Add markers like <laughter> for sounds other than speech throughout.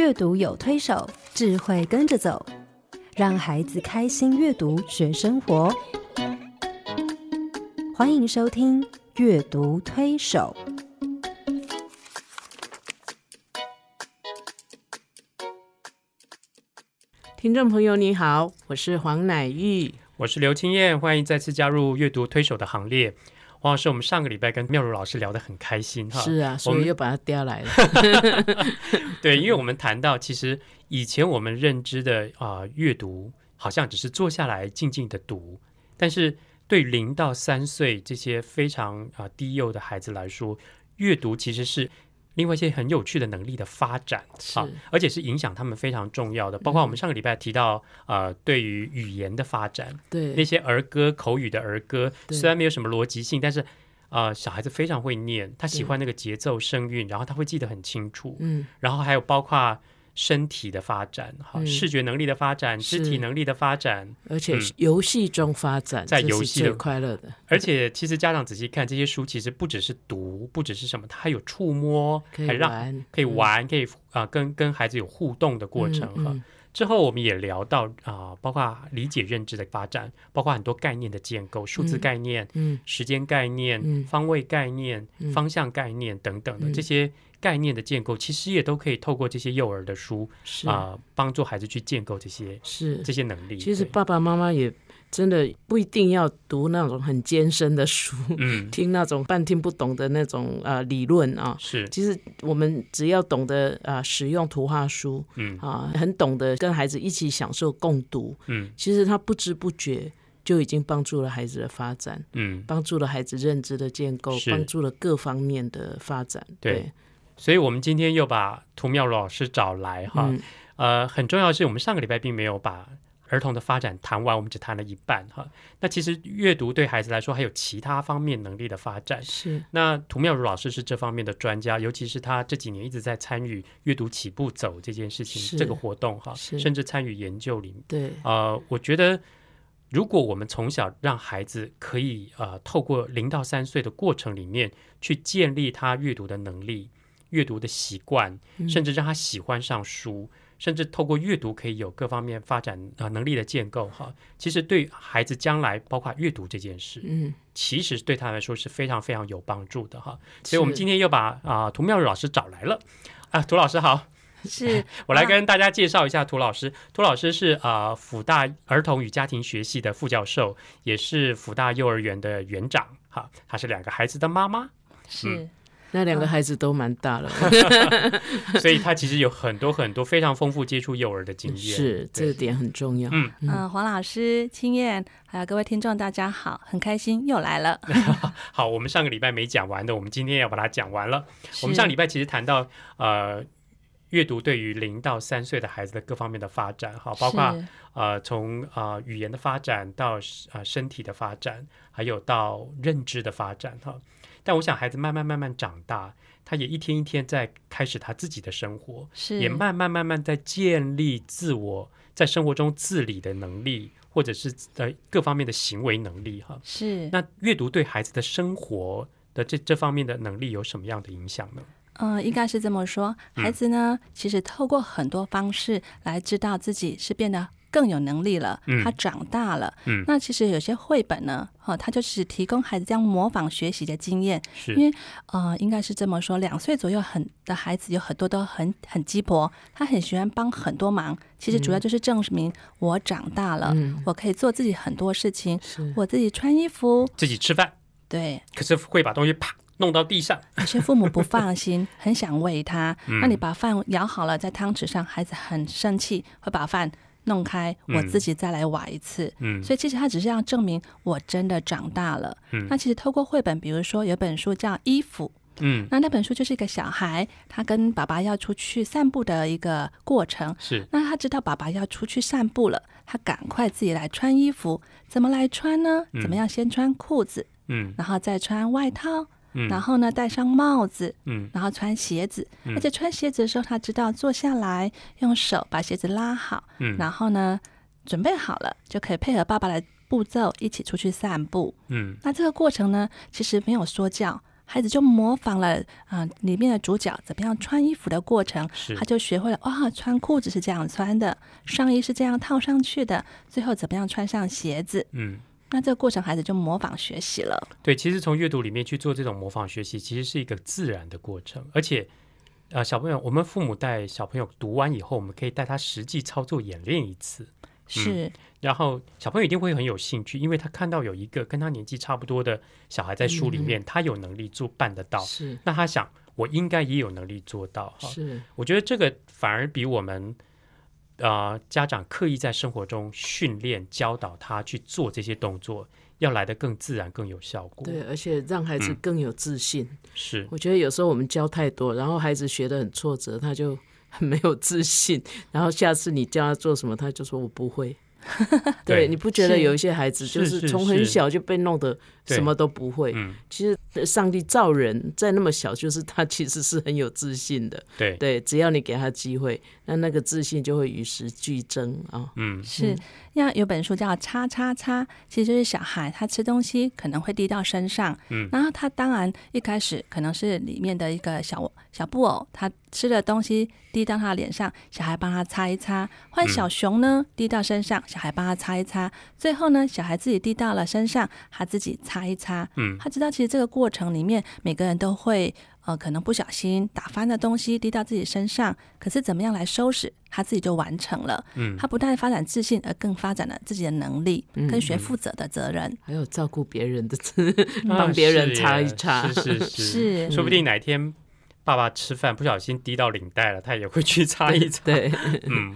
阅读有推手，智慧跟着走，让孩子开心阅读学生活。欢迎收听《阅读推手》。听众朋友，你好，我是黄乃玉。我是刘青燕，欢迎再次加入阅读推手的行列。黄老师，我们上个礼拜跟妙如老师聊得很开心哈，是啊，所以又把他调来了。<laughs> 对，因为我们谈到，其实以前我们认知的啊、阅读好像只是坐下来静静的读，但是对零到三岁这些非常啊、低幼的孩子来说，阅读其实是另外一些很有趣的能力的发展是啊，而且是影响他们非常重要的。包括我们上个礼拜提到，呃，对于语言的发展，对那，些儿歌、口语的儿歌，虽然没有什么逻辑性，但是呃，小孩子非常会念，他喜欢那个节奏、声韵，然后他会记得很清楚。嗯，然后还有包括身体的发展，哈、嗯。视觉能力的发展、肢体能力的发展，而且嗯。游戏中发展，在游戏的快乐的，而且其实家长仔细看这些书，其实不只是读，不只是什么，它还有触摸，可以还让玩，可以嗯玩，可以啊、跟跟孩子有互动的过程哈。之后我们也聊到啊、包括理解认知的发展，包括很多概念的建构，数字嗯概念、嗯时间概念、嗯方位概念、嗯方向概念等等的、嗯这些概念的建构，其实也都可以透过这些幼儿的书是啊、帮助孩子去建构这些是这。些能力。其实爸爸妈妈也真的不一定要读那种很艰深的书，嗯。<laughs> 听那种半听不懂的那种呃理论啊。是。其实我们只要懂得啊、呃使用图画书嗯。啊，很懂得跟孩子一起享受共读，嗯。其实他不知不觉就已经帮助了孩子的发展，嗯，帮助了孩子认知的建构，帮助了各方面的发展。对。所以我们今天又把涂妙如老师找来哈。嗯。呃，很重要的是，我们上个礼拜并没有把儿童的发展谈完，我们只谈了一半哈。那其实阅读对孩子来说还有其他方面能力的发展。是那涂妙如老师是这方面的专家，尤其是他这几年一直在参与阅读起步走这件事情是这个活动哈，甚至参与研究里面。对，呃，我觉得如果我们从小让孩子可以呃透过零到三岁的过程里面去建立他阅读的能力、阅读的习惯，嗯甚至让他喜欢上书。甚至透过阅读可以有各方面发展啊、呃能力的建构哈，其实对孩子将来包括阅读这件事，嗯，其实对他来说是非常非常有帮助的哈。所以我们今天又把啊、涂妙如老师找来了。啊，涂老师好，是。<laughs> 我来跟大家介绍一下涂老师。涂老师是啊、辅大儿童与家庭学系的副教授，也是辅大幼儿园的园长哈，他是两个孩子的妈妈，是那两个孩子都蛮大了，<laughs> 所以他其实有很多很多非常丰富接触幼儿的经验。是这个点很重要。嗯嗯、黄老师、青燕，还有各位听众，大家好，很开心又来了。<laughs> 好，我们上个礼拜没讲完的，我们今天要把它讲完了。我们上礼拜其实谈到呃。阅读对于零到三岁的孩子的各方面的发展，哈，包括是呃从呃语言的发展到呃身体的发展，还有到认知的发展，哈。但我想孩子慢慢慢慢长大，他也一天一天在开始他自己的生活，是也慢慢慢慢在建立自我在生活中自理的能力，或者是呃各方面的行为能力，哈。是那阅读对孩子的生活的这这方面的能力有什么样的影响呢？嗯，应该是这么说。嗯孩子呢，其实透过很多方式来知道自己是变得更有能力了，嗯他长大了。嗯那其实有些绘本呢，哦，它就是提供孩子这样模仿学习的经验。是因为呃，应该是这么说，两岁左右很的孩子有很多都很很鸡婆，他很喜欢帮很多忙。其实主要就是证明我长大了，嗯，我可以做自己很多事情，我自己穿衣服，自己吃饭，对，可是会把东西啪弄到地上。有些父母不放心，<laughs> 很想喂他。嗯那你把饭舀好了在汤匙上，孩子很生气，会把饭弄开，嗯我自己再来挖一次。嗯所以其实他只是要证明我真的长大了。嗯那其实透过绘本，比如说有本书叫《衣服》，嗯，那那本书就是一个小孩他跟爸爸要出去散步的一个过程。是那他知道爸爸要出去散步了，他赶快自己来穿衣服。怎么来穿呢？嗯怎么样？先穿裤子，嗯然后再穿外套，嗯，然后呢戴上帽子，嗯。然后穿鞋子，嗯。而且穿鞋子的时候，他知道坐下来，用手把鞋子拉好，嗯。然后呢准备好了，就可以配合爸爸的步骤一起出去散步。嗯。那这个过程呢，其实没有说教，孩子就模仿了啊、里面的主角怎么样穿衣服的过程，是。他就学会了哇，穿裤子是这样穿的，上衣是这样套上去的，最后怎么样穿上鞋子。嗯。那这个过程，孩子就模仿学习了。对，其实从阅读里面去做这种模仿学习，其实是一个自然的过程，而且，呃，小朋友，我们父母带小朋友读完以后，我们可以带他实际操作演练一次，是，然后小朋友一定会很有兴趣，因为他看到有一个跟他年纪差不多的小孩在书里面，他有能力做办得到，是那他想，我应该也有能力做到哈。是，我觉得这个反而比我们。呃，家长刻意在生活中训练、教导他去做这些动作，要来得更自然、更有效果。对，而且让孩子嗯更有自信。是，我觉得有时候我们教太多，然后孩子学得很挫折，他就很没有自信，然后下次你教他做什么，他就说我不会。对 <laughs> 对，你不觉得有一些孩子就是是从很小就被弄得什么都不会？嗯，其实呃上帝造人在那么小，就是他其实是很有自信的。对，对，只要你给他机会，那那个自信就会与时俱增啊。嗯，是，那有本书叫《叉叉叉》，其实就是小孩他吃东西可能会滴到身上，嗯。然后他当然一开始可能是里面的一个小小布偶，他吃的东西滴到他脸上，小孩帮他擦一擦；换小熊呢，滴到身上，小孩帮他擦一擦；最后呢，小孩自己滴到了身上，他自己擦一擦。嗯。他知道其实这个过程里面，每个人都会呃可能不小心打翻的东西滴到自己身上，可是怎么样来收拾，他自己就完成了。嗯他不但发展自信，而更发展了自己的能力跟学负责的责任。还有照顾别人的，啊 <laughs> 帮别人擦一擦。是是 <laughs> 是，是说不定哪天爸爸吃饭不小心滴到领带了，他也会去擦一擦。对，嗯，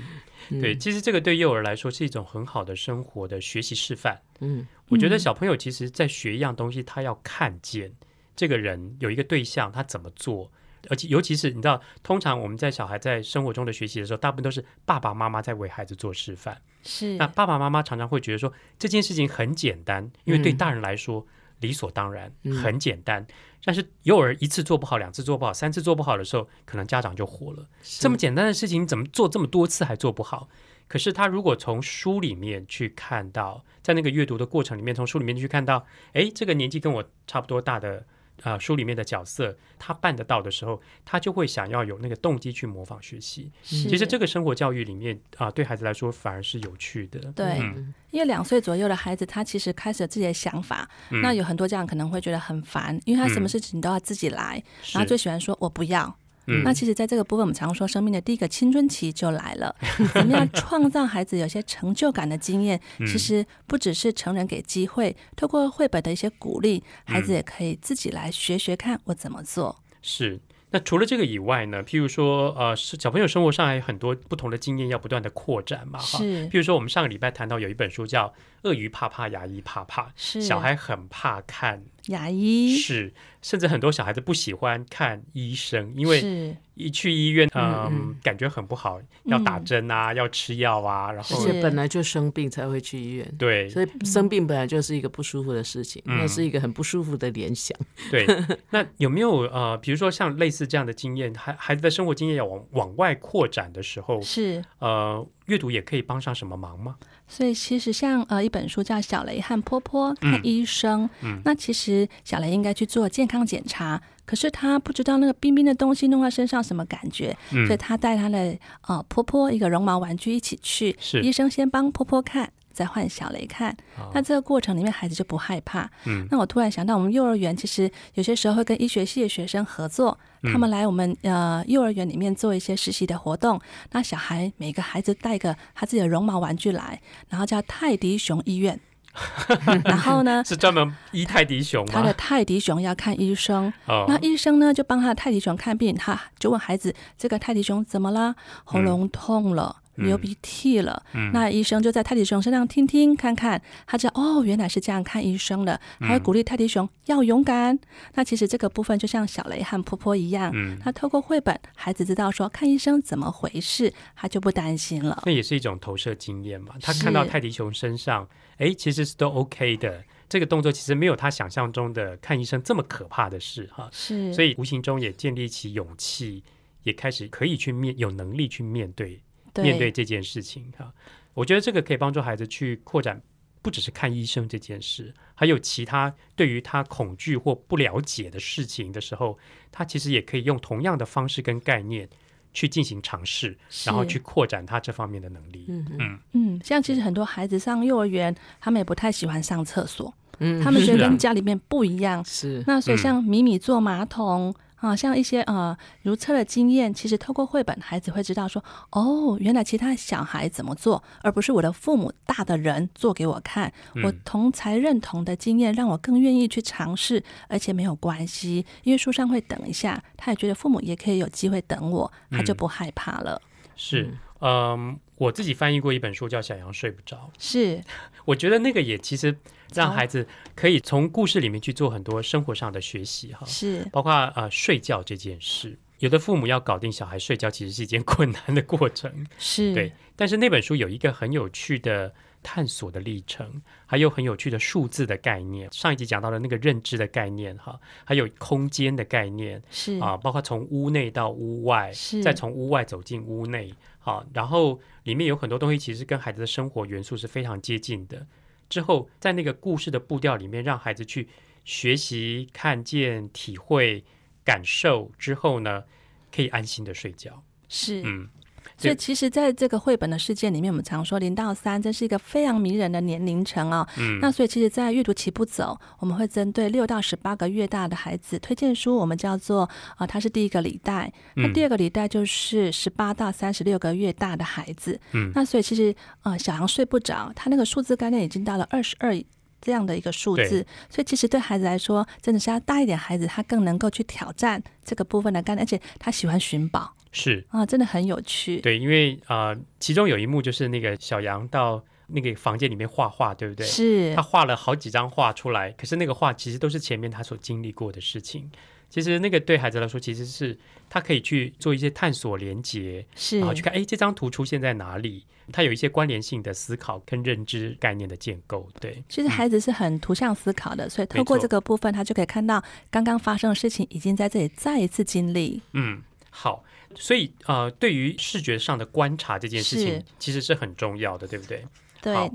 对，其实这个对幼儿来说是一种很好的生活的学习示范。嗯，我觉得嗯小朋友其实在学一样东西，他要看见这个人有一个对象，他怎么做。而且，尤其是你知道，通常我们在小孩在生活中的学习的时候，大部分都是爸爸妈妈在为孩子做示范。是那爸爸妈妈常常会觉得说这件事情很简单，因为对嗯大人来说、理所当然，嗯很简单。但是幼儿一次做不好，两次做不好，三次做不好的时候，可能家长就火了。这么简单的事情，怎么做这么多次还做不好？可是他如果从书里面去看到，在那个阅读的过程里面，从书里面去看到，诶，这个年纪跟我差不多大的。啊、书里面的角色，他办得到的时候，他就会想要有那个动机去模仿学习。其实这个生活教育里面啊、对孩子来说反而是有趣的。对嗯因为两岁左右的孩子，他其实开始有自己的想法。嗯那有很多家长可能会觉得很烦，因为他什么事情都要自己来，然后最喜欢说“我不要”。嗯那其实，在这个部分，我们常说，生命的第一个青春期就来了。<laughs> 怎么样创造孩子有些成就感的经验？嗯其实不只是成人给机会，透过绘本的一些鼓励，孩嗯子也可以自己来学学看我怎么做。是。那除了这个以外呢？譬如说，呃，是小朋友生活上还有很多不同的经验要不断的扩展嘛，哈。是譬如说，我们上个礼拜谈到有一本书叫《鳄鱼怕怕，牙医怕怕》，是，小孩很怕看，牙医。是，甚至很多小孩子不喜欢看医生，因为是。一去医院，嗯，嗯嗯。感觉很不好，要打针啊，要吃药啊，然而后而且本来就生病才会去医院，对。所以生病本来就是一个不舒服的事情，嗯。那是一个很不舒服的联想。<laughs> 对。那有没有呃，比如说像类似这样的经验，孩孩子的生活经验要往往外扩展的时候，是。呃，阅读也可以帮上什么忙吗？所以其实像呃一本书叫《小雷和波波看医生》，嗯那其实小雷应该去做健康检查，可是他不知道那个冰冰的东西弄到身上什么感觉，嗯所以他带他的呃波波一个绒毛玩具一起去，是医生先帮波波看。再换小雷看，啊那这个过程里面孩子就不害怕。嗯那我突然想到，我们幼儿园其实有些时候会跟医学系的学生合作，嗯他们来我们呃幼儿园里面做一些实习的活动。那小孩每个孩子带个他自己的绒毛玩具来，然后叫泰迪熊医院。<laughs> 然后呢，是专门医泰迪熊吗他的？泰迪熊要看医生，<laughs> 哦那医生呢就帮他的泰迪熊看病，他就问孩子：“这个泰迪熊怎么了？喉咙痛了。”流鼻涕了，嗯那医生就在泰迪熊身上听听看看，他知道哦，原来是这样看医生的，嗯还会鼓励泰迪熊要勇敢。那其实这个部分就像小雷和婆婆一样，嗯，他透过绘本，孩子知道说看医生怎么回事，他就不担心了。那也是一种投射经验嘛。他看到泰迪熊身上，哎，其实是都 OK 的。这个动作其实没有他想象中的看医生这么可怕的事哈，是，所以无形中也建立起勇气，也开始可以去面，有能力去面对面对这件事情哈。我觉得这个可以帮助孩子去扩展不只是看医生这件事，还有其他对于他恐惧或不了解的事情的时候，他其实也可以用同样的方式跟概念去进行尝试，然后去扩展他这方面的能力。嗯嗯嗯，像其实很多孩子上幼儿园，他们也不太喜欢上厕所，嗯他们觉得跟家里面不一样。是那所以嗯像米米坐马桶。啊，像一些呃如厕的经验，其实透过绘本，孩子会知道说，哦，原来其他小孩怎么做，而不是我的父母大的人做给我看。我嗯同才认同的经验，让我更愿意去尝试，而且没有关系，因为书上会等一下，他也觉得父母也可以有机会等我，他就嗯不害怕了。是，嗯，我自己翻译过一本书叫《小羊睡不着》，是，<laughs> 我觉得那个也其实让孩子可以从故事里面去做很多生活上的学习哈，是，包括呃睡觉这件事。有的父母要搞定小孩睡觉，其实是一件困难的过程。是，对，但是那本书有一个很有趣的探索的历程，还有很有趣的数字的概念。上一集讲到了那个认知的概念哈，还有空间的概念是啊，包括从屋内到屋外，是再从屋外走进屋内，好，然后里面有很多东西其实跟孩子的生活元素是非常接近的。之后在那个故事的步调里面，让孩子去学习、看见、体会、感受之后呢，可以安心的睡觉。是，嗯，所以其实在这个绘本的世界里面，我们常说零到三，这是一个非常迷人的年龄层哦。嗯那所以其实，在阅读起步走，我们会针对六到十八个月大的孩子推荐书，我们叫做啊、呃它是第一个礼拜。那嗯第二个礼拜就是十八到三十六个月大的孩子。嗯那所以其实呃，小羊睡不着，他那个数字概念已经到了二十二。这样的一个数字对，所以其实对孩子来说，真的是要大一点孩子，他更能够去挑战这个部分的概念，而且他喜欢寻宝是啊，真的很有趣。对，因为呃，其中有一幕就是那个小羊到那个房间里面画画，对不对？是他画了好几张画出来，可是那个画其实都是前面他所经历过的事情。其实那个对孩子来说，其实是他可以去做一些探索、连接，是然后去看，哎，这张图出现在哪里？他有一些关联性的思考跟认知概念的建构。对，其实孩子是很图像思考的，所以透过这个部分，他就可以看到刚刚发生的事情已经在这里再一次经历。嗯，好。所以呃，对于视觉上的观察这件事情，其实是很重要的，对不对？对好，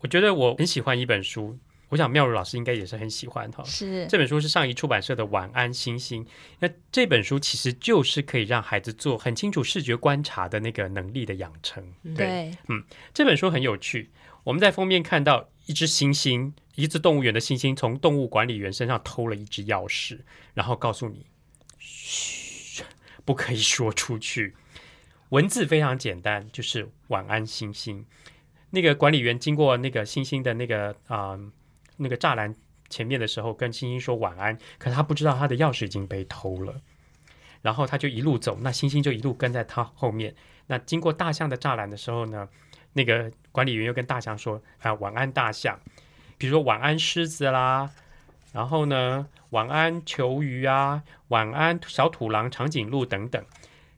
我觉得我很喜欢一本书，我想妙如老师应该也是很喜欢哈。是这本书是上一出版社的《晚安星星》，那这本书其实就是可以让孩子做很清楚视觉观察的那个能力的养成。对，对，这本书很有趣，我们在封面看到一只猩猩，一只动物园的猩猩从动物管理员身上偷了一只钥匙，然后告诉你，嘘，不可以说出去。文字非常简单，就是晚安星星。那个管理员经过那个星星的那个啊、那个栅栏前面的时候，跟星星说晚安，可他不知道他的钥匙已经被偷了。然后他就一路走，那星星就一路跟在他后面。那经过大象的栅栏的时候呢，那个管理员又跟大象说：“啊，晚安，大象。”比如说晚安狮子啦，然后呢，晚安球鱼啊，晚安小土狼、长颈鹿等等。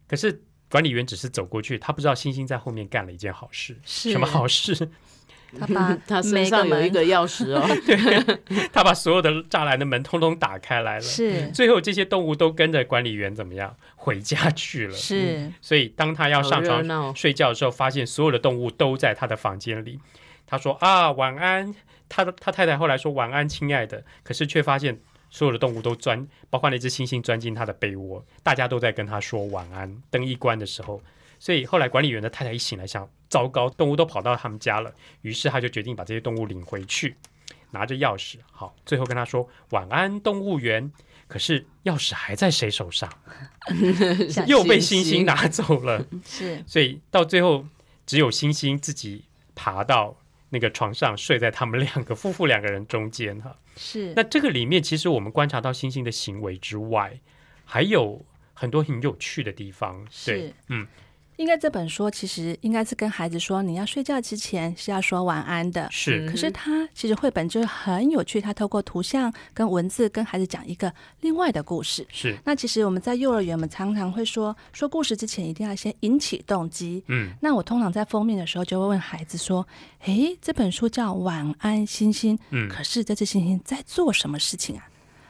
可是管理员只是走过去，他不知道星星在后面干了一件好事。是什么好事？他把 <laughs> 他身上有一个钥匙哦，<laughs> 对 <laughs> 他把所有的栅栏的门通通打开来了。是最后这些动物都跟着管理员怎么样回家去了？是所以当他要上床睡觉的时候，发现所有的动物都在他的房间里。他说啊，晚安。他的他太太后来说晚安，亲爱的。可是却发现所有的动物都钻，包括那只猩猩钻进他的被窝，大家都在跟他说晚安。灯一关的时候，所以后来管理员的太太一醒来想，糟糕，动物都跑到他们家了。于是他就决定把这些动物领回去，拿着钥匙。好，最后跟他说晚安，动物园。可是钥匙还在谁手上？<laughs> 又被星星猩猩拿走了。<laughs> 是所以到最后，只有星星自己爬到那个床上，睡在他们两个夫妇两个人中间哈。是那这个里面，其实我们观察到星星的行为之外，还有很多很有趣的地方。对是，嗯，应该这本书其实应该是跟孩子说，你要睡觉之前是要说晚安的。是，可是它其实绘本就是很有趣，它透过图像跟文字跟孩子讲一个另外的故事。是，那其实我们在幼儿园，我们常常会说，说故事之前一定要先引起动机。嗯，那我通常在封面的时候就会问孩子说：“诶，这本书叫《晚安星星》，嗯可是这只星星在做什么事情啊？”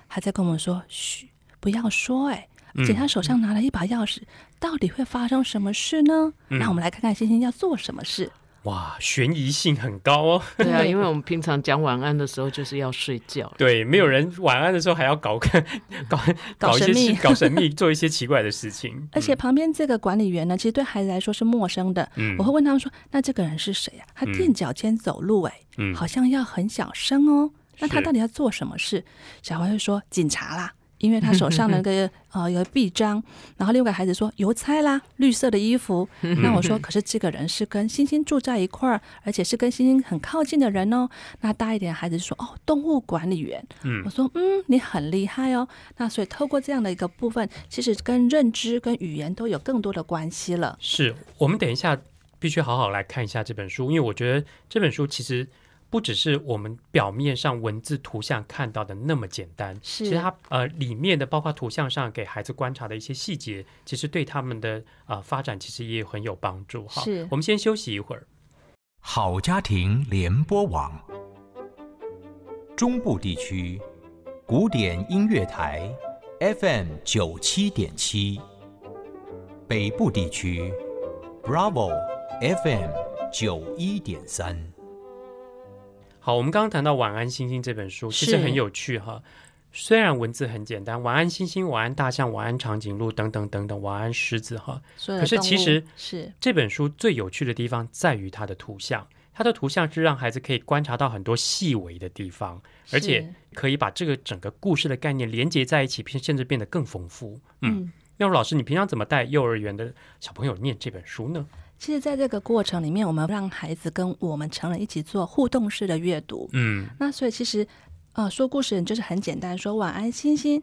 还在跟我们说：“嘘，不要说。”诶，而且他手上拿了一把钥匙，到底会发生什么事呢？嗯那我们来看看星星要做什么事。哇，悬疑性很高哦。对啊，因为我们平常讲晚安的时候就是要睡觉。对，没有人晚安的时候还要搞 <laughs> 搞搞一些搞神秘事搞神秘，<laughs> 做一些奇怪的事情。<laughs> 而且旁边这个管理员呢，其实对孩子来说是陌生的。嗯我会问他们说：“那这个人是谁啊？他嗯垫脚尖走路、哎、嗯好像要很小声哦。那他到底要做什么事？”小孩会说：“警察啦。”因为他手上那个 <laughs> 呃有臂章，然后另外一个孩子说邮差啦，绿色的衣服。那我说，可是这个人是跟星星住在一块儿，而且是跟星星很靠近的人哦。那大一点的孩子说，哦，动物管理员。嗯我说，嗯，你很厉害哦。那所以透过这样的一个部分，其实跟认知跟语言都有更多的关系了。是我们等一下必须好好来看一下这本书，因为我觉得这本书其实不只是我们表面上文字图像看到的那么简单，是其实它呃里面的包括图像上给孩子观察的一些细节，其实对他们的呃发展其实也很有帮助。哈，是我们先休息一会儿。好家庭联播网，中部地区古典音乐台 FM 九七点七，北部地区 Bravo FM 九一点三。好，我们刚刚谈到《晚安星星》这本书，其实很有趣哈。虽然文字很简单，晚安星星、晚安大象、晚安长颈鹿等等等等，晚安狮子哈。可是其实是这本书最有趣的地方在于它的图像，它的图像是让孩子可以观察到很多细微的地方，而且可以把这个整个故事的概念连接在一起，并甚至变得更丰富。嗯，嗯。要老师，你平常怎么带幼儿园的小朋友念这本书呢？其实，在这个过程里面，我们让孩子跟我们成人一起做互动式的阅读。嗯那所以其实，呃，说故事人就是很简单，说晚安星星，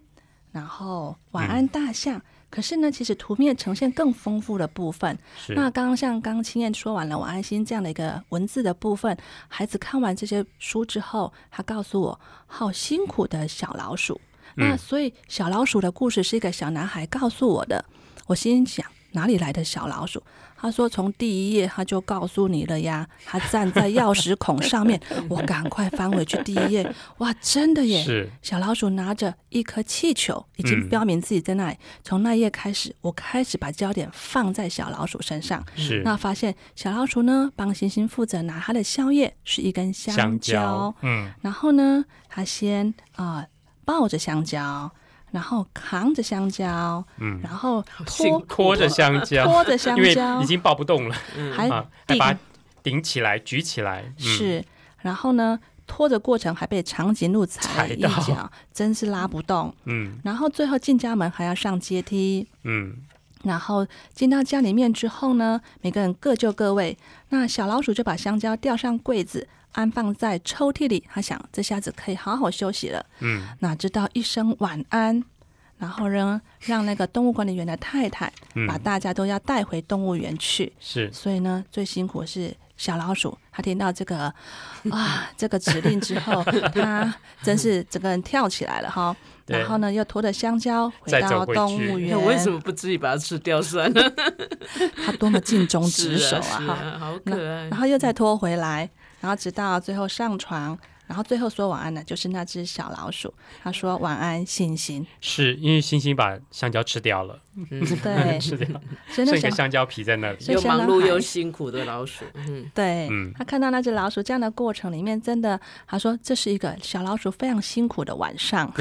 然后晚安大象。可是呢，其实图面呈现更丰富的部分。那刚刚像刚刚青燕说完了晚安星这样的一个文字的部分，孩子看完这些书之后，他告诉我，好辛苦的小老鼠。那嗯所以小老鼠的故事是一个小男孩告诉我的。我心想，哪里来的小老鼠？他说从第一页他就告诉你了呀，<laughs> 他站在钥匙孔上面。<laughs> 我赶快翻回去第一页，哇，真的耶！是小老鼠拿着一颗气球，已经嗯标明自己在那里。从那一页开始，我开始把焦点放在小老鼠身上。是那发现小老鼠呢，帮星星负责拿它的宵夜是一根香香蕉，嗯然后呢，他先啊、抱着香蕉，然后扛着香蕉，嗯，然后拖拖着香蕉，拖着香因为蕉已，经抱不动了。还啊，还把它顶起来、举起来，嗯、是，然后呢，拖着过程还被长颈鹿踩了一脚，真是拉不动。嗯。然后最后进家门还要上阶梯，嗯然后进到家里面之后呢，每个人各就各位。那小老鼠就把香蕉吊上柜子，安放在抽屉里。他想，这下子可以好好休息了。嗯哪知道一声晚安，然后呢，让那个动物管理员的太太把嗯，大家都要带回动物园去。是所以呢，最辛苦是小老鼠，他听到这个 <laughs> 啊这个指令之后，<laughs> 他真是整个人跳起来了哈。然后呢，又拖着香蕉回到动物园。那 <laughs> 为什么不自己把它吃掉算了？他多么尽忠职守啊，啊哈！啊啊，好可爱然。后又再拖回来，然后直到最后上床，然后最后说晚安的就是那只小老鼠。他说晚安，星星。是因为星星把香蕉吃掉了，嗯 <laughs> 对，吃掉，所以那小剩一个香蕉皮在那里。又忙碌又辛苦的老鼠，嗯，对，嗯他看到那只老鼠这样的过程里面，真的，他说这是一个小老鼠非常辛苦的晚上。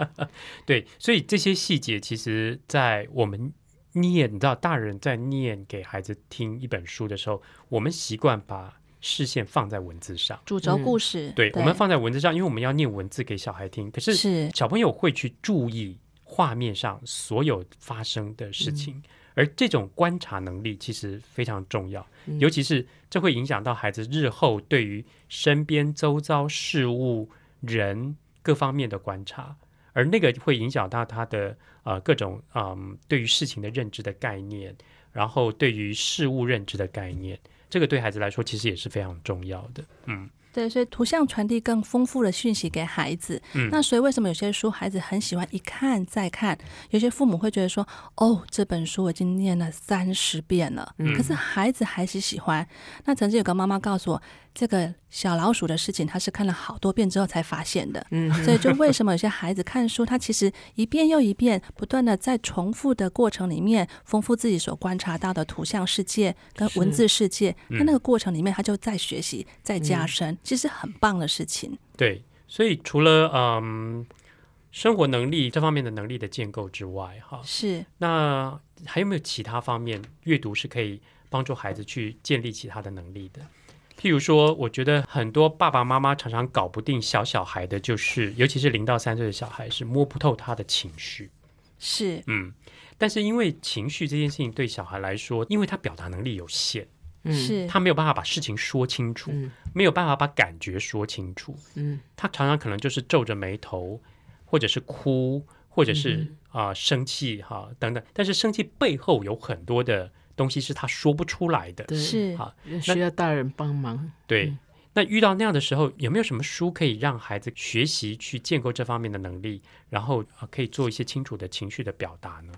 <laughs> 对，所以这些细节其实，在我们念，你知道，大人在念给孩子听一本书的时候，我们习惯把视线放在文字上。主轴嗯故事，对，我们放在文字上，因为我们要念文字给小孩听。可是是小朋友会去注意画面上所有发生的事情，而这种观察能力其实非常重要，嗯尤其是这会影响到孩子日后对于身边周遭事物、人各方面的观察，而那个会影响到他的呃各种嗯对于事情的认知的概念，然后对于事物认知的概念。这个对孩子来说，其实也是非常重要的。嗯对，所以图像传递更丰富的讯息给孩子。嗯那所以为什么有些书孩子很喜欢一看再看？有些父母会觉得说，哦，这本书我已经念了三十遍了，嗯可是孩子还是喜欢。那曾经有个妈妈告诉我，这个小老鼠的事情，他是看了好多遍之后才发现的。嗯，所以就 <laughs> 为什么有些孩子看书，他其实一遍又一遍，不断的在重复的过程里面，丰富自己所观察到的图像世界跟文字世界。嗯他那个过程里面，他就在学习，在加深，其实很棒的事情。对，所以除了嗯生活能力这方面的能力的建构之外，哈，是那还有没有其他方面阅读是可以帮助孩子去建立其他的能力的？譬如说，我觉得很多爸爸妈妈常常搞不定小小孩的，就是尤其是零到三岁的小孩，是摸不透他的情绪。是，嗯，但是因为情绪这件事情对小孩来说，因为他表达能力有限，嗯。是，他没有办法把事情说清楚，嗯。没有办法把感觉说清楚，嗯。他常常可能就是皱着眉头，或者是哭，或者是啊、生气哈、等等。但是生气背后有很多的东西是他说不出来的。是好，需要大人帮忙。对。嗯那遇到那样的时候，有没有什么书可以让孩子学习去建构这方面的能力，然后啊可以做一些清楚的情绪的表达呢？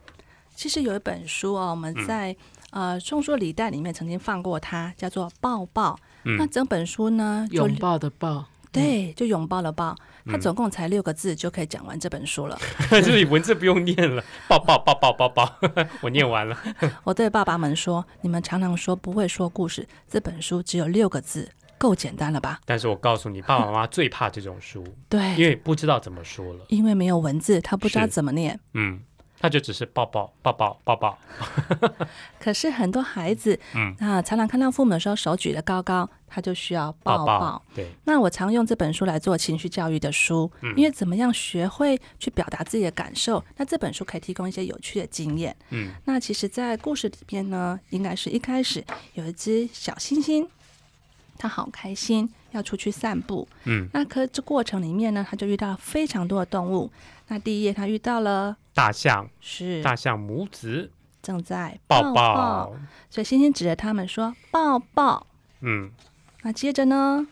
其实有一本书哦，我们嗯在、呃众说礼袋里面曾经放过它，叫做《抱抱》。嗯那整本书呢，拥抱的抱，对，就拥抱了抱。它嗯总共才六个字就可以讲完这本书了。<laughs> 就是文字不用念了，抱抱抱抱抱抱，<laughs> 我念完了。<laughs> 我对爸爸们说：“你们常常说不会说故事，这本书只有六个字，够简单了吧但是我告诉你，爸爸妈妈最怕这种书，？”对，因为不知道怎么说了。因为没有文字，他不知道怎么念。嗯，他就只是抱抱抱抱抱抱。<laughs> 可是很多孩子，嗯，啊，常常看到父母的时候手举得高高，他就需要抱抱抱。对，那我常用这本书来做情绪教育的书，嗯因为怎么样学会去表达自己的感受，那这本书可以提供一些有趣的经验。嗯那其实，在故事里边呢，应该是一开始有一只小星星，它好开心，要出去散步。嗯，那可这过程里面呢，它就遇到了非常多的动物。那第一页，他遇到了大象，是大象母子正在抱抱抱。所以星星指着他们说抱抱。嗯，那接着呢，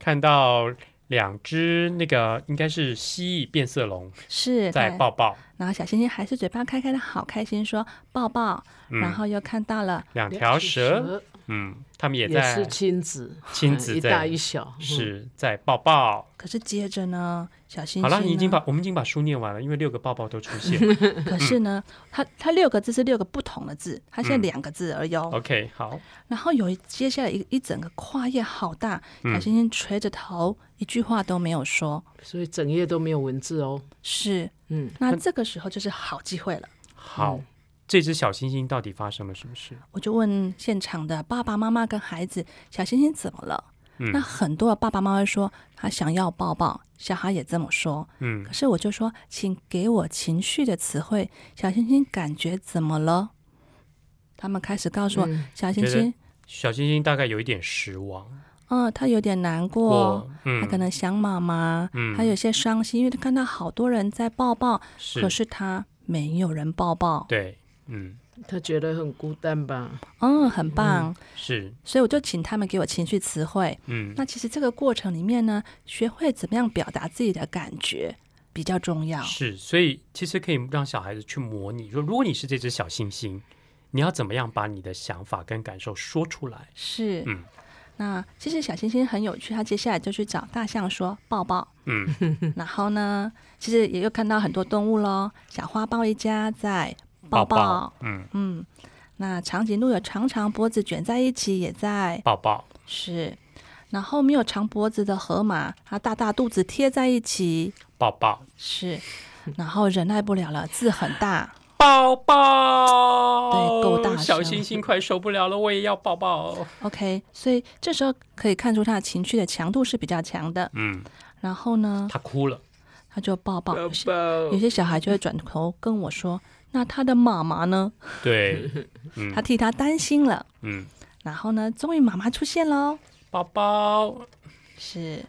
看到两只那个应该是蜥蜴变色龙是在抱抱。然后小星星还是嘴巴开开的，好开心，说抱抱。嗯然后又看到了，两条蛇，嗯，他们也也在是亲子，亲子在嗯一大一小，嗯是在抱抱。可是接着呢，小星星好了，你已经把我们已经把书念完了，因为六个抱抱都出现。<laughs> 可是呢，它它六个字是六个不同的字，它现在嗯两个字而已哦。OK，好，然后有一接下来一一整个跨页好大，小嗯猩猩垂着头，一句话都没有说。所以整页都没有文字哦。是，嗯，那这个时候就是好机会了。好，这只小星星到底发生了什么事？我就问现场的爸爸妈妈跟孩子：“小星星怎么了？”嗯那很多的爸爸妈妈说他想要抱抱，小孩也这么说。嗯可是我就说，请给我情绪的词汇。小星星感觉怎么了？他们开始告诉我，嗯小星星，小星星大概有一点失望，嗯，他有点难过，嗯，他可能想妈妈，嗯他有些伤心，因为他看到好多人在抱抱，是可是他没有人抱抱。对，嗯，他觉得很孤单吧？嗯，很棒。是，所以我就请他们给我情绪词汇。嗯，那其实这个过程里面呢，学会怎么样表达自己的感觉比较重要。是，所以其实可以让小孩子去模拟，说如果你是这只小星星，你要怎么样把你的想法跟感受说出来？是，嗯那其实小星星很有趣，他接下来就去找大象说抱抱，嗯，<laughs> 然后呢，其实也又看到很多动物喽，小花豹一家在抱抱，嗯，嗯，那长颈鹿有长长脖子卷在一起，也在。抱抱，是，然后没有长脖子的河马，它大大肚子贴在一起，抱抱，是，然后忍耐不了了，字很大，抱抱，对够大声。小星星快受不了了，我也要抱抱。OK，所以这时候可以看出他的情绪的强度是比较强的。嗯，然后呢，他哭了，他就抱抱，抱有些抱。有些小孩就会转头跟我说：“那他的妈妈呢？对，<laughs> 嗯他替他担心了。嗯，”然后呢，终于妈妈出现喽，宝宝，是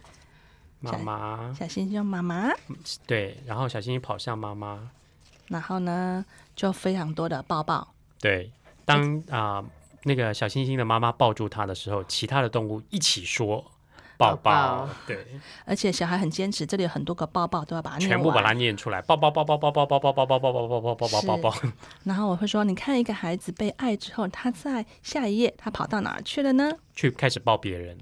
妈妈，小星星妈妈。对，然后小星星跑向妈妈，然后呢，就非常多的抱抱。对，当啊、那个小星星的妈妈抱住他的时候，其他的动物一起说抱抱对，而且小孩很坚持，这里有很多个抱抱都要把它全部把它念出来，抱抱抱抱抱抱抱抱抱抱抱抱抱抱抱抱抱抱，然后我会说，你看一个孩子被爱之后，他在下一页他跑到哪儿去了呢？去开始抱别人，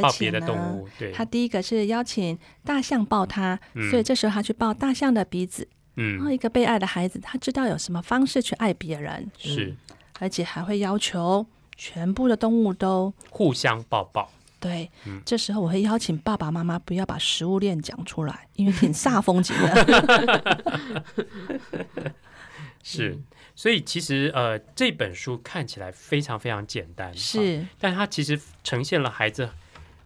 抱别的动物，对，他第一个是邀请大象抱他，嗯。所以这时候他去抱大象的鼻子。嗯。然后嗯一个被爱的孩子，他知道有什么方式去爱别人，是。而且还会要求全部的动物都互相抱抱。对。嗯这时候我会邀请爸爸妈妈不要把食物链讲出来，因为挺煞风景的。<laughs> 是，所以其实呃，这本书看起来非常非常简单，啊是但它其实呈现了孩子，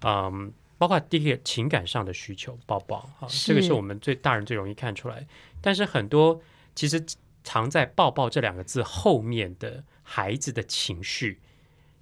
嗯，包括第一个情感上的需求，抱抱这个是我们最大人最容易看出来。但是很多其实藏在“抱抱”这两个字后面的孩子的情绪，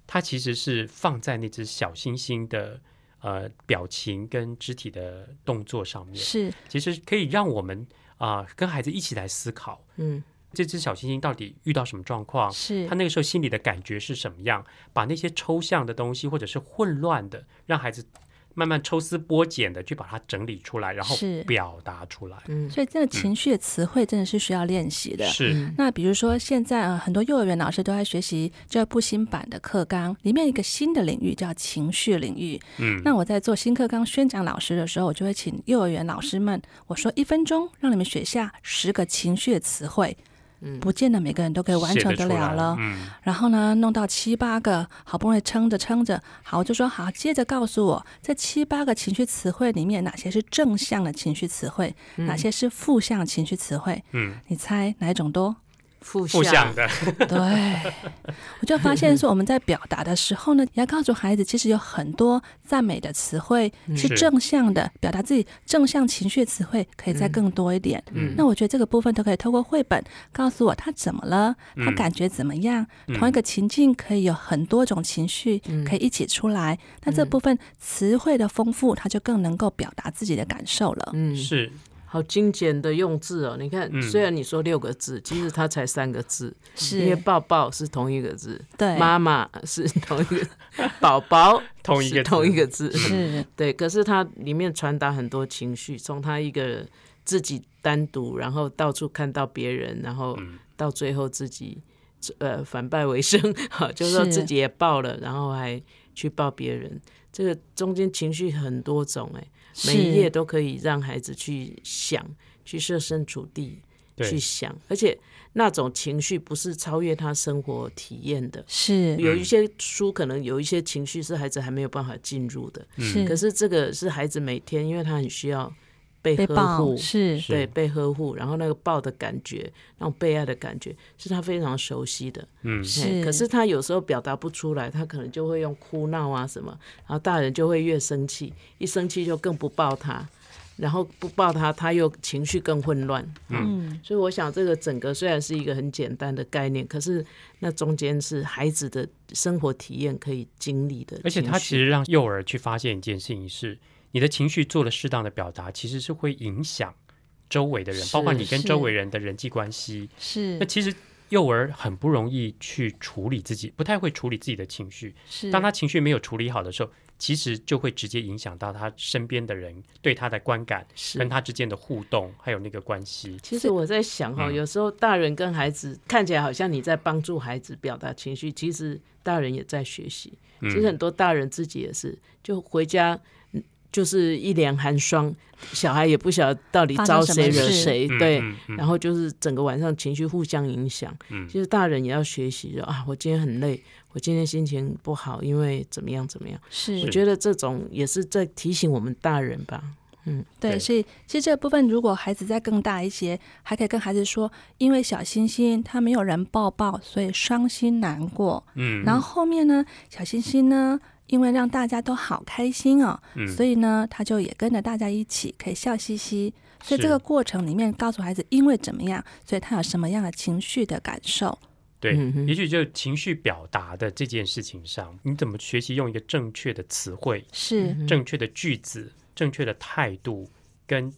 它其实是放在那只小星星的呃表情跟肢体的动作上面，是其实可以让我们啊、跟孩子一起来思考。嗯这只小星星到底遇到什么状况？是他那个时候心里的感觉是什么样？把那些抽象的东西或者是混乱的，让孩子慢慢抽丝剥茧的去把它整理出来，然后是表达出来。嗯所以这个情绪的词汇真的是需要练习的。是，嗯那比如说，现在呃很多幼儿园老师都在学习教育部新版的课纲，里面一个新的领域叫情绪领域。嗯，那我在做新课纲宣讲老师的时候，我就会请幼儿园老师们，我说一分钟让你们写下十个情绪的词汇，嗯不见得每个人都可以完成得了了。嗯，然后呢，弄到七八个，好不容易撑着撑着，好，我就说好，接着告诉我这七八个情绪词汇里面哪些是正向的情绪词汇，哪些是负向情绪词汇？嗯，你猜哪一种多？负负向的，<laughs> 对，我就发现说我们在表达的时候呢，你要告诉孩子，其实有很多赞美的词汇是是。正向的，表达自己正向情绪的词汇可以再更多一点。嗯。那我觉得这个部分都可以透过绘本告诉我他怎么了，他嗯感觉怎么样。嗯。同一个情境可以有很多种情绪可以一起出来，那这部分词汇的丰富，他就更能够表达自己的感受了。嗯，是好精简的用字哦。你看，嗯虽然你说六个字，其实它才三个字，因为，抱抱是同一个字，对，妈妈是同一个，宝宝是 <laughs> 同一个字同一个字，是对。可是它里面传达很多情绪，从他一个自己单独，然后到处看到别人，然后嗯到最后自己呃反败为胜，<laughs> 哈，就是说自己也抱了，然后还去抱别人。这个中间情绪很多种哎、每一页都可以让孩子去想，去设身处地去，想，而且那种情绪不是超越他生活体验的。是。有一些书可能有一些情绪是孩子还没有办法进入的，是，可是这个是孩子每天，因为他很需要被呵被护，是是对，被呵护，然后那个抱的感觉，那种被爱的感觉，是他非常熟悉的。嗯，是，可是他有时候表达不出来，他可能就会用哭闹啊什么，然后大人就会越生气，一生气就更不抱他，然后不抱他，他又情绪更混乱。嗯所以我想，这个整个虽然是一个很简单的概念，可是那中间是孩子的生活体验可以经历的，而且他其实让幼儿去发现一件事情是，你的情绪做了适当的表达，其实是会影响周围的人，包括你跟周围人的人际关系。是那其实幼儿很不容易去处理自己，不太会处理自己的情绪。是，当他情绪没有处理好的时候，其实就会直接影响到他身边的人对他的观感，是跟他之间的互动，还有那个关系。其实我在想哈，嗯有时候大人跟孩子看起来好像你在帮助孩子表达情绪，其实大人也在学习。嗯其实很多大人自己也是，就回家嗯就是一脸寒霜，小孩也不晓得到底招谁惹谁，嗯对。嗯嗯然后就是整个晚上情绪互相影响。嗯其实大人也要学习说啊，我今天很累，我今天心情不好，因为怎么样怎么样。是我觉得这种也是在提醒我们大人吧。嗯，对所以其实这部分如果孩子再更大一些，还可以跟孩子说，因为小星星他没有人抱抱，所以伤心难过。嗯，然后后面呢，小星星呢，因为让大家都好开心哦，嗯。所以呢，他就也跟着大家一起可以笑嘻嘻。所以这个过程里面，告诉孩子因为怎么样，所以他有什么样的情绪的感受。对，也许就情绪表达的这件事情上，你怎么学习用一个正确的词汇、是。正确的句子、正确的态度跟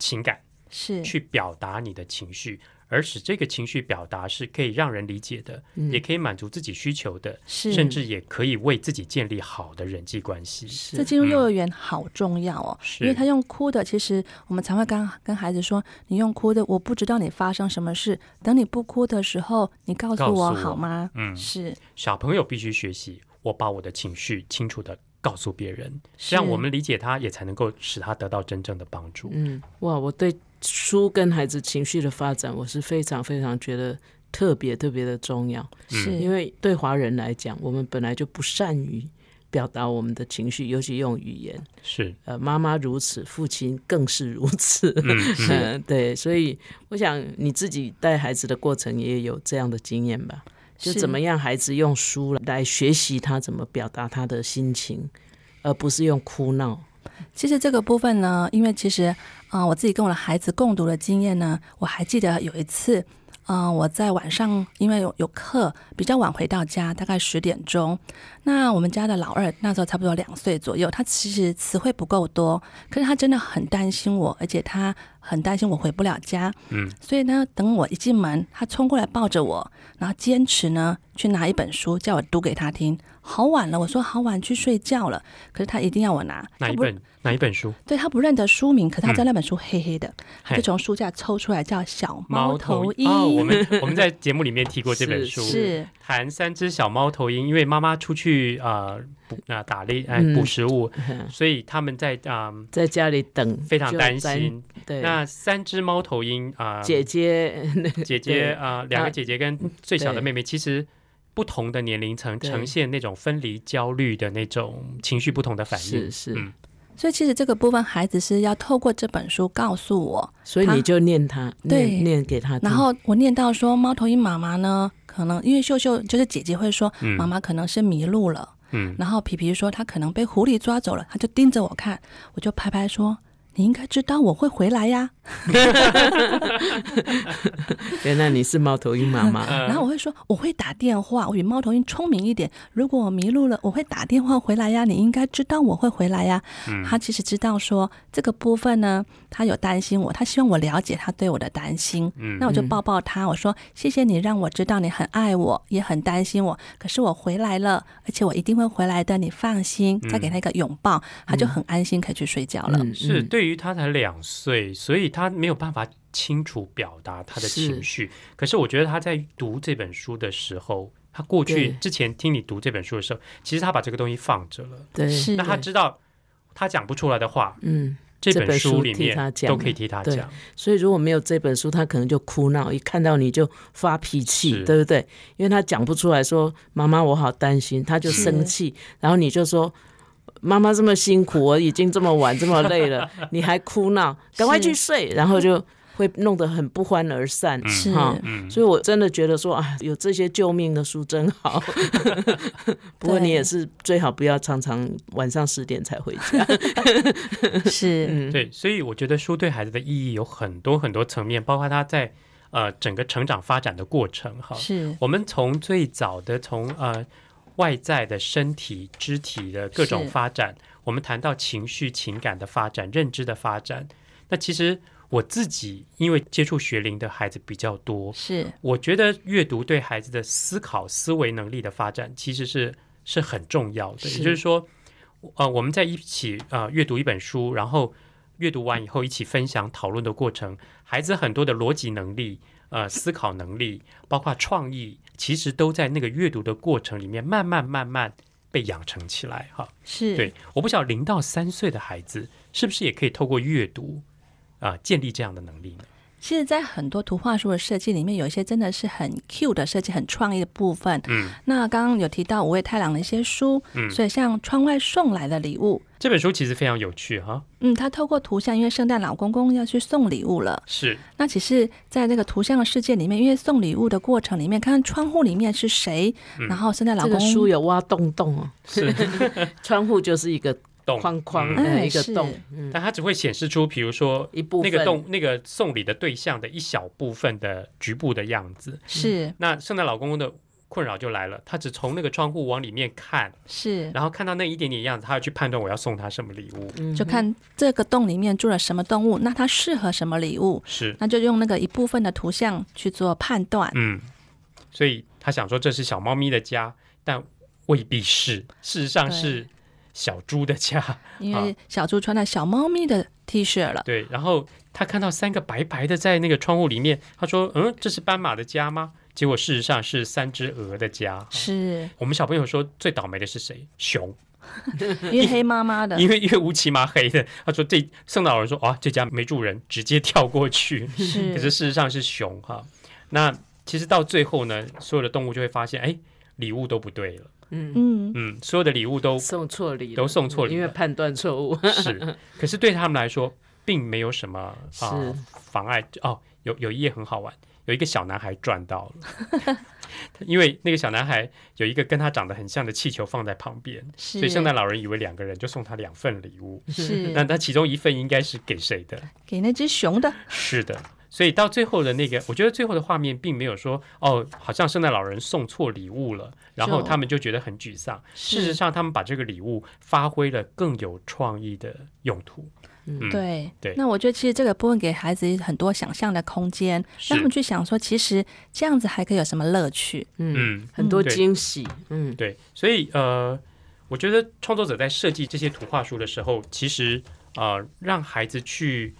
情感是。去表达你的情绪，而使这个情绪表达是可以让人理解的，嗯也可以满足自己需求的，甚至也可以为自己建立好的人际关系。这进入幼儿园好重要哦，因为他用哭的，其实我们才会跟跟孩子说，你用哭的，我不知道你发生什么事，等你不哭的时候，你告诉我告诉我好吗？嗯是小朋友必须学习，我把我的情绪清楚的告诉别人，是这样我们理解他，也才能够使他得到真正的帮助。嗯，哇，我对书跟孩子情绪的发展，我是非常非常觉得特别特别的重要，是因为对华人来讲，我们本来就不善于表达我们的情绪，尤其用语言。是，呃，妈妈如此，父亲更是如此。嗯，<laughs> 对，所以我想你自己带孩子的过程也有这样的经验吧？就怎么样，孩子用书来学习他怎么表达他的心情，而不是用哭闹。其实这个部分呢，因为其实啊、呃我自己跟我的孩子共读的经验呢，我还记得有一次，嗯、我在晚上因为有有课，比较晚回到家，大概十点钟。那我们家的老二那时候差不多两岁左右，他其实词汇不够多，可是他真的很担心我，而且他很担心我回不了家。嗯，所以呢，等我一进门，他冲过来抱着我，然后坚持呢去拿一本书，叫我读给他听。好晚了，我说好晚去睡觉了，可是他一定要我拿。哪一本哪一本书？对他不认得书名，可他知道那本书黑黑的，他就从书架抽出来，叫《小猫头鹰》。哦，我们 <laughs> 我们在节目里面提过这本书，是谈三只小猫头鹰，因为妈妈出去啊捕啊打猎哎嗯捕食物，所以他们在啊、在家里等，非常担。心。对，那三只猫头鹰啊，姐姐，<laughs> 姐姐啊，两个姐姐跟最小的妹妹，其实不同的年龄层呈现那种分离焦虑的那种情绪不同的反应。是是，嗯所以其实这个部分，孩子是要透过这本书告诉我。所以你就念他，对念念给他，然后我念到说，猫头鹰妈妈呢，可能因为秀秀就是姐姐会说，嗯妈妈可能是迷路了。嗯，然后皮皮说他可能被狐狸抓走了，他就盯着我看，我就拍拍说。你应该知道我会回来呀，<laughs> 原来你是猫头鹰妈妈，呃 <laughs> 然后我会说我会打电话，我比猫头鹰聪明一点。如果我迷路了，我会打电话回来呀。你应该知道我会回来呀。嗯他其实知道说这个部分呢，他有担心我，他希望我了解他对我的担心。嗯那我就抱抱他，我说谢谢你让我知道你很爱我，也很担心我。可是我回来了，而且我一定会回来的，你放心。再给他一个拥抱，他就很安心可以去睡觉了。嗯是嗯对于他才两岁，所以他没有办法清楚表达他的情绪。可是我觉得他在读这本书的时候，他过去之前听你读这本书的时候，其实他把这个东西放着了。对，那他知道他讲不出来的话，嗯，这本书书里面都可以替他讲。所以如果没有这本书，他可能就哭闹，一看到你就发脾气，对不对？因为他讲不出来说妈妈我好担心，他就生气，然后你就说。妈妈这么辛苦，我已经这么晚这么累了，<laughs> 你还哭闹，赶快去睡，然后就会弄得很不欢而散。嗯是哈嗯，所以我真的觉得说啊，有这些救命的书真好。<laughs> 不过你也是最好不要常常晚上十点才回家。<laughs> 是，嗯，对，所以我觉得书对孩子的意义有很多很多层面，包括他在呃整个成长发展的过程哈。是我们从最早的从呃外在的身体、肢体的各种发展，我们谈到情绪、情感的发展、认知的发展。那其实我自己因为接触学龄的孩子比较多，是我觉得阅读对孩子的思考、思维能力的发展其实是是很重要的。也就是说，呃，我们在一起呃阅读一本书，然后阅读完以后一起分享讨论的过程，孩子很多的逻辑能力、呃思考能力，包括创意，其实都在那个阅读的过程里面慢慢慢慢被养成起来哈。是，对，我不晓得零到三岁的孩子是不是也可以透过阅读啊、建立这样的能力呢？其实，在很多图画书的设计里面，有一些真的是很 Q 的设计，很创意的部分。嗯，那刚刚有提到五味太郎的一些书，嗯所以像窗外送来的礼物，这本书其实非常有趣哈。嗯，他透过图像，因为圣诞老公公要去送礼物了。是，那其实，在那个图像的世界里面，因为送礼物的过程里面，看看窗户里面是谁，嗯然后圣诞老这公公个书有挖洞洞哦，是 <laughs> 窗户就是一个洞框框，嗯。呃哎是一个洞，嗯，但它只会显示出，比如说一部那个洞、那个送礼的对象的一小部分的局部的样子。是。那圣诞老公公的困扰就来了，他只从那个窗户往里面看，是，然后看到那一点点样子，他要去判断我要送他什么礼物。嗯。就看这个洞里面住了什么动物，那它适合什么礼物，是，那就用那个一部分的图像去做判断。嗯，所以他想说这是小猫咪的家，但未必是，事实上是小猪的家。<laughs> 因为小猪穿了小猫咪的 T 恤了，对，然后他看到三个白白的在那个窗户里面，他说：“嗯，这是斑马的家吗？”结果事实上是三只鹅的家。是我们小朋友说最倒霉的是谁？熊。<laughs> 因为黑妈妈的，因为因为乌漆麻黑的。他说这圣诞老人说啊，这家没住人，直接跳过去。是 <laughs> 可是事实上是熊哈。那其实到最后呢，所有的动物就会发现，哎，礼物都不对了。嗯，嗯，嗯，所有的礼物都送错礼了都送错礼了因为判断错误。<laughs> 是，可是对他们来说，并没有什么啊、是妨碍。哦，有有一页很好玩，有一个小男孩赚到了，<laughs> 因为那个小男孩有一个跟他长得很像的气球放在旁边，所以圣诞老人以为两个人就送他两份礼物。是那他其中一份应该是给谁的？给那只熊的，是的。所以到最后的那个，我觉得最后的画面并没有说哦，好像圣诞老人送错礼物了，然后他们就觉得很沮丧。事实，上，他们把这个礼物发挥了更有创意的用途。嗯，对对那我觉得其实这个部分给孩子很多想象的空间，让他们去想说，其实这样子还可以有什么乐趣？嗯，嗯，很多惊喜。嗯对，所以呃，我觉得创作者在设计这些图画书的时候，其实呃，让孩子去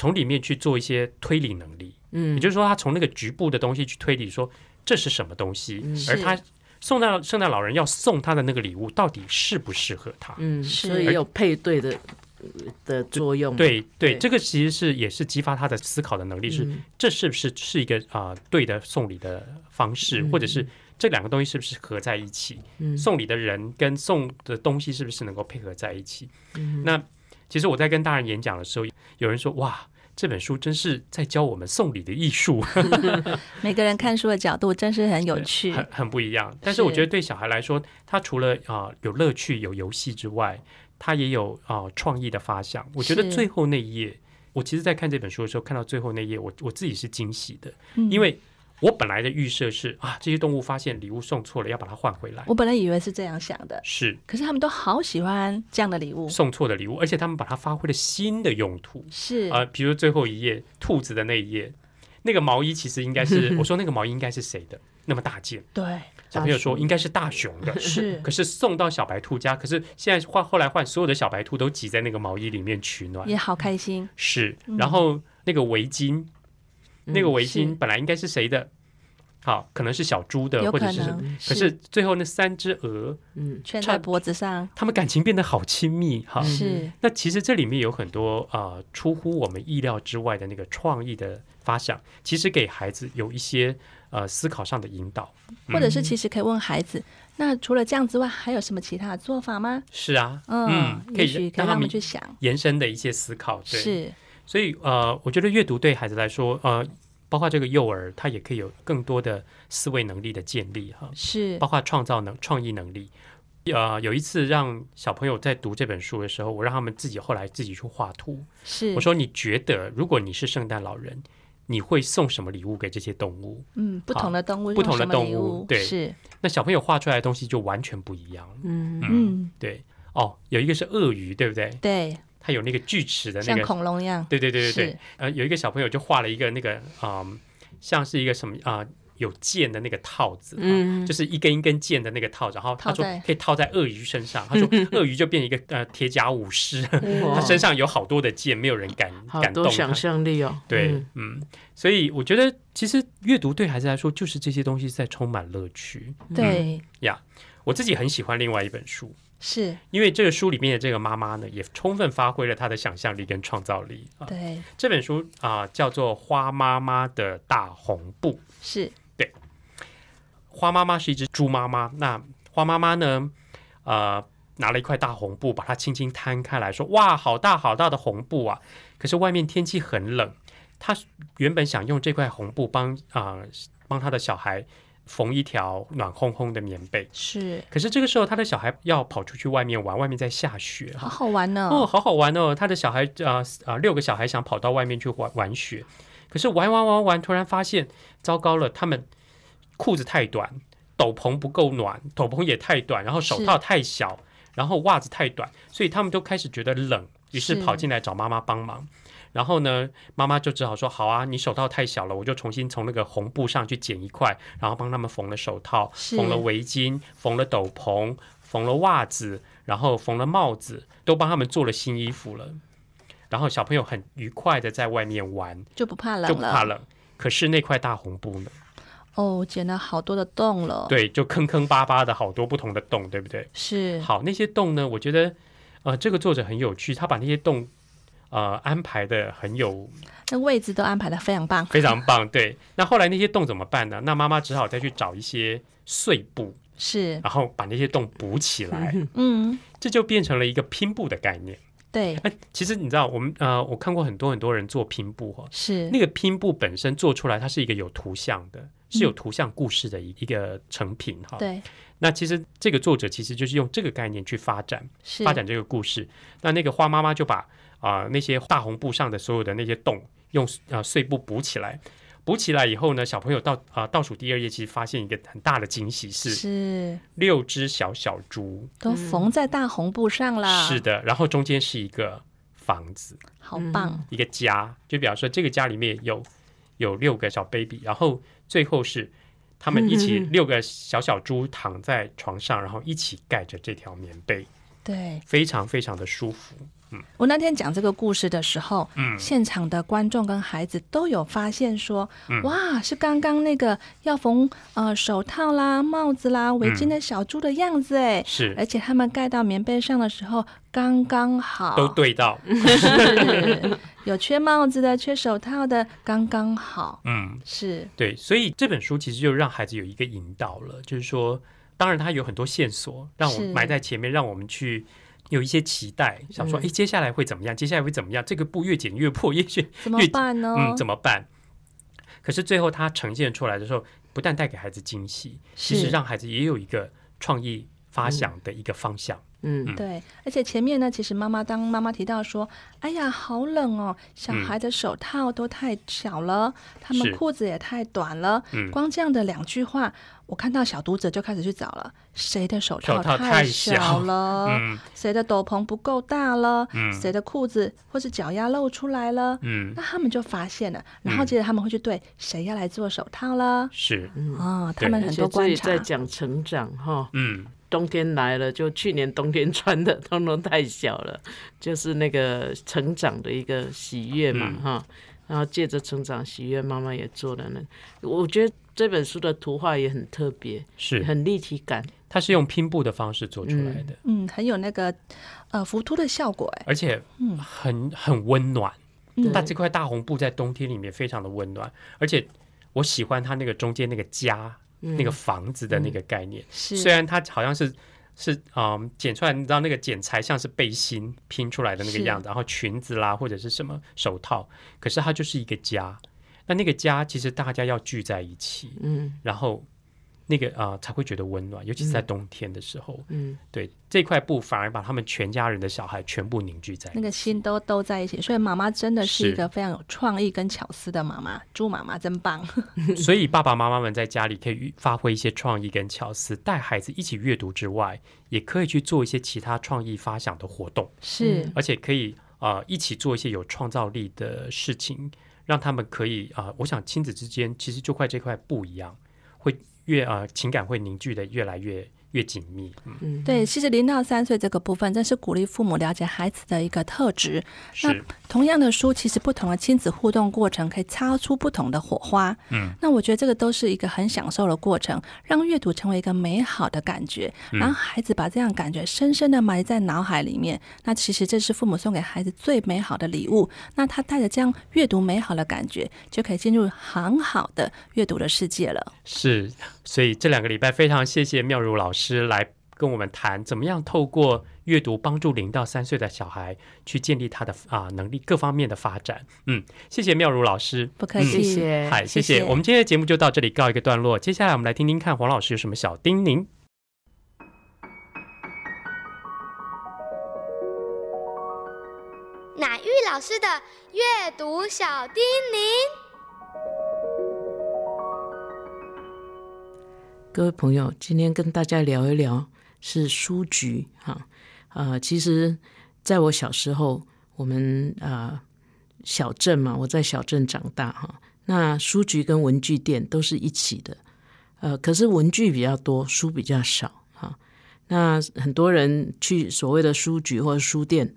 从里面去做一些推理能力，嗯，也就是说，他从那个局部的东西去推理说这是什么东西，嗯而他送到圣诞老人要送他的那个礼物到底适不适合他？嗯，是。所以有配对的的作用。对对，对。这个其实是也是激发他的思考的能力，是嗯。这是不是是一个啊、对的送礼的方式，嗯。或者是这两个东西是不是合在一起？嗯。送礼的人跟送的东西是不是能够配合在一起？嗯那其实我在跟大人演讲的时候，有人说：“哇，这本书真是在教我们送礼的艺术，<laughs> <laughs> 每个人看书的角度真是很有趣。很很不一样。”但是我觉得对小孩来说，他除了啊、有乐趣、有游戏之外，他也有啊、创意的发想。我觉得最后那一页，我其实在看这本书的时候，看到最后那一页，我我自己是惊喜的，嗯因为我本来的预设是啊，这些动物发现礼物送错了，要把它换回来。我本来以为是这样想的，是可是他们都好喜欢这样的礼物，送错的礼物，而且他们把它发挥了新的用途。是啊，比如最后一页兔子的那一页，那个毛衣其实应该是 <laughs> 我说那个毛衣应该是谁的？那么大件，对，小朋友说应该是大熊的。<laughs> 是可是送到小白兔家，可是现在换后来换所有的小白兔都挤在那个毛衣里面取暖，也好开心，是。嗯然后那个围巾，那个围巾本来应该是谁的？好，可能是小猪的，或者是。可是最后那三只鹅，嗯差圈在脖子上，他们感情变得好亲密哈。是那其实这里面有很多啊、呃出乎我们意料之外的那个创意的发想，其实给孩子有一些呃思考上的引导。嗯或者是其实可以问孩子，那除了这样之外，还有什么其他的做法吗？是啊，嗯，可以让他们去想，延伸的一些思考。对，是所以呃，我觉得阅读对孩子来说，呃，包括这个幼儿，他也可以有更多的思维能力的建立哈，是包括创造能、创意能力。呃，有一次让小朋友在读这本书的时候，我让他们自己后来自己去画图。是，我说：“你觉得，如果你是圣诞老人，你会送什么礼物给这些动物？”嗯，不同的动物，不同的动物对是，那小朋友画出来的东西就完全不一样。嗯嗯，对，哦，有一个是鳄鱼，对不对？对，它有那个锯齿的那像个，恐龙一样，对对对对对。呃，有一个小朋友就画了一个那个，嗯，像是一个什么啊、有剑的那个套子，嗯，嗯就是一根一根剑的那个套子，然后他说可以套在鳄鱼身上，他说 <laughs> 鳄鱼就变一个呃铁甲武士，<laughs> 他身上有好多的剑，没有人敢好敢动想。象力哦。对嗯，嗯，所以我觉得其实阅读对孩子来说，就是这些东西在充满乐趣。对。呀，我自己很喜欢另外一本书，是，因为这个书里面的这个妈妈呢，也充分发挥了她的想象力跟创造力啊。对，这本书啊、叫做《花妈妈的大红布》。是对，花妈妈是一只猪妈妈，那花妈妈呢，呃，拿了一块大红布，把它轻轻摊开来说：“哇，好大好大的红布啊！”可是外面天气很冷，她原本想用这块红布帮啊、帮她的小孩缝一条暖烘烘的棉被，是，可是这个时候他的小孩要跑出去外面玩，外面在下雪。好好玩哦，哦，好好玩哦！他的小孩啊啊、六个小孩想跑到外面去玩玩雪，可是玩玩玩玩，突然发现糟糕了，他们裤子太短，斗篷不够暖，斗篷也太短，然后手套太小，然后袜子太短，所以他们都开始觉得冷，于是是。跑进来找妈妈帮忙。然后呢，妈妈就只好说：“好啊，你手套太小了，我就重新从那个红布上去剪一块，然后帮他们缝了手套，缝了围巾，缝了斗篷，缝了袜子，然后缝了帽子，都帮他们做了新衣服了。然后小朋友很愉快的在外面玩，就不怕冷了，就不怕冷。可是那块大红布呢？哦，剪了好多的洞了。，对，就坑坑巴巴的好多不同的洞，对不对？是，好，那些洞呢，我觉得呃，这个作者很有趣，他把那些洞呃安排的很有那位置都安排的非常棒。非常棒。对，那后来那些洞怎么办呢？那妈妈只好再去找一些碎布，是，然后把那些洞补起来，嗯，这就变成了一个拼布的概念。对，哎，其实你知道，我们呃，我看过很多很多人做拼布哈，是那个拼布本身做出来，它是一个有图像的，是有图像故事的一一个成品哈。嗯对，那其实这个作者其实就是用这个概念去发展是发展这个故事。那那个花妈妈就把啊、那些大红布上的所有的那些洞用啊、碎布补起来。补起来以后呢，小朋友到啊、倒数第二页，其实发现一个很大的惊喜是是六只小小猪，都缝在大红布上啦。是，的，然后中间是一个房子，好棒。一个家，就比方说这个家里面有有六个小 baby，然后最后是他们一起六个小小猪躺在床上，然后一起盖着这条棉被，对非常非常的舒服。我那天讲这个故事的时候，嗯。现场的观众跟孩子都有发现说，嗯。哇，是刚刚那个要缝呃手套啦、帽子啦、围巾嗯的小猪的样子哎，是。而且他们盖到棉被上的时候刚刚好，都对到，<laughs> 是有缺帽子的、缺手套的，刚刚好，嗯，是。对，所以这本书其实就让孩子有一个引导了，就是说，当然它有很多线索，让我埋在前面，让我们去。有一些期待，想说，嗯哎、接下来会怎么样？接下来会怎么样？这个布越剪越破，<laughs> 越剪怎么越办呢？嗯，怎么办？可是最后它呈现出来的时候，不但带给孩子惊喜，其实让孩子也有一个创意发想的一个方向。嗯嗯。对，而且前面呢，其实妈妈当妈妈提到说：“哎呀，好冷哦，小嗯孩的手套都太小了，他们裤子也太短了。嗯。光这样的两句话，我看到小读者就开始去找了，谁的手手套太太小了，嗯。谁的斗篷不够大了，嗯。谁的裤子或是脚丫露出来了。嗯，那他们就发现了，然后接着他们会去对谁要来做手套了。是，哦，他们很多观察。里在，讲成长哈，嗯冬天来了，就去年冬天穿的通通太小了，<laughs> 就是那个成长的一个喜悦嘛嗯。哈。然后借着成长喜悦，妈妈也做了那，我觉得这本书的图画也很特别，是，很立体感。它是用拼布的方式做出来的，嗯，很有那个呃浮凸的效果，哎，而且很很温暖。嗯但这块大红布在冬天里面非常的温暖，而且我喜欢它那个中间那个家、那个房子的那个概念。是。虽然它好像是是嗯剪出来，你知道那个剪裁像是背心拼出来的那个样子，然后裙子啦或者是什么手套，可是它就是一个家。那那个家其实大家要聚在一起，嗯。然后那个啊、呃才会觉得温暖，尤其是在冬天的时候。嗯，对这块布反而把他们全家人的小孩全部凝聚在。那个心都都在一起，所以妈妈真的是是一个非常有创意跟巧思的妈妈。猪妈妈真棒，<laughs> 所以爸爸妈妈们在家里可以发挥一些创意跟巧思，带孩子一起阅读之外，也可以去做一些其他创意发想的活动，是、而且可以啊、呃一起做一些有创造力的事情，让他们可以啊、呃我想亲子之间其实就块这块布一样，会越啊、情感会凝聚的越来越越紧密。嗯，对。其实零到三岁这个部分，真是鼓励父母了解孩子的一个特质。那同样的书，其实不同的亲子互动过程可以擦出不同的火花。嗯，那我觉得这个都是一个很享受的过程，让阅读成为一个美好的感觉，嗯然后孩子把这样感觉深深的埋在脑海里面。那其实这是父母送给孩子最美好的礼物。那他带着这样阅读美好的感觉，就可以进入很好的阅读的世界了。是，所以这两个礼拜非常谢谢妙如老师来跟我们谈怎么样透过阅读帮助零到三岁的小孩去建立他的啊、能力各方面的发展。嗯，谢谢妙如老师。不客气，谢谢。嗨。谢谢我们今天的节目就到这里告一个段落，接下来我们来听听看黄老师有什么小叮咛。乃玉老师的阅读小叮咛。各位朋友，今天跟大家聊一聊是书局哈。呃，其实在我小时候，我们呃小镇嘛，我在小镇长大哈。那书局跟文具店都是一起的，呃，可是文具比较多，书比较少哈。那很多人去所谓的书局或者书店，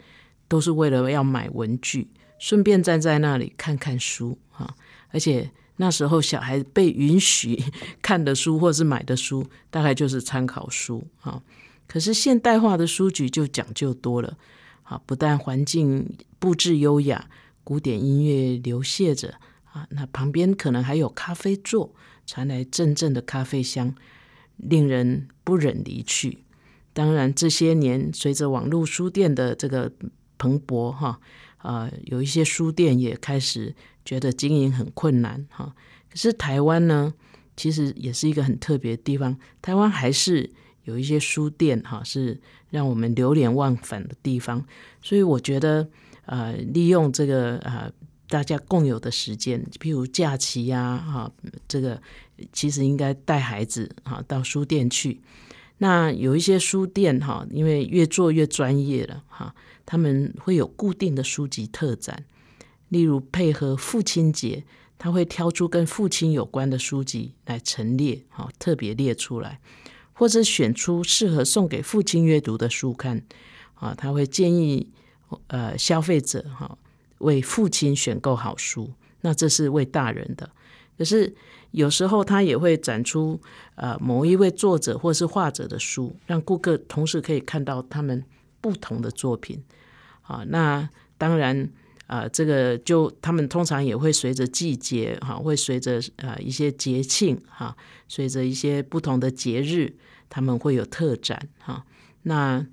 都是为了要买文具，顺便站在那里看看书哈。而且那时候小孩被允许 <laughs> 看的书或是买的书，大概就是参考书啊。可是现代化的书局就讲究多了啊，不但环境布置优雅，古典音乐流泻着啊，那旁边可能还有咖啡座，传来阵阵的咖啡香，令人不忍离去。当然，这些年随着网络书店的这个蓬勃哈，啊，有一些书店也开始觉得经营很困难哈。可是台湾呢，其实也是一个很特别的地方，台湾还是有一些书店哈，是让我们流连忘返的地方。所以我觉得，呃，利用这个啊，大家共有的时间，譬如假期呀，哈，这个其实应该带孩子哈到书店去。那有一些书店哈，因为越做越专业了哈，他们会有固定的书籍特展，例如配合父亲节，他会挑出跟父亲有关的书籍来陈列哈，特别列出来，或者选出适合送给父亲阅读的书看啊，他会建议呃消费者哈为父亲选购好书，那这是为大人的，可是。有时候他也会展出呃某一位作者或是画者的书，让顾客同时可以看到他们不同的作品。啊，那当然啊，这个就他们通常也会随着季节哈，会随着呃一些节庆哈，随着一些不同的节日，他们会有特展哈。那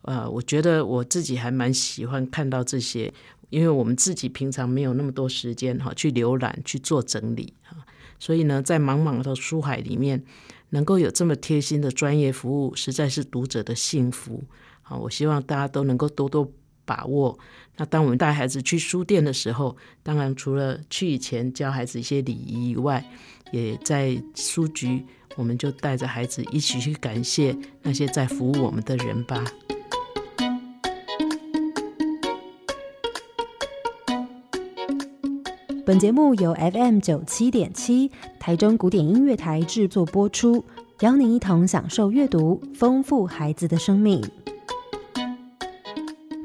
呃，我觉得我自己还蛮喜欢看到这些，因为我们自己平常没有那么多时间哈去浏览去做整理哈。所以呢，在茫茫的书海里面，能够有这么贴心的专业服务，实在是读者的幸福。好，我希望大家都能够多多把握。那当我们带孩子去书店的时候，当然除了去以前教孩子一些礼仪以外，也在书局，我们就带着孩子一起去感谢那些在服务我们的人吧。本节目由 FM 九七点七台中古典音乐台制作播出，邀您一同享受阅读，丰富孩子的生命。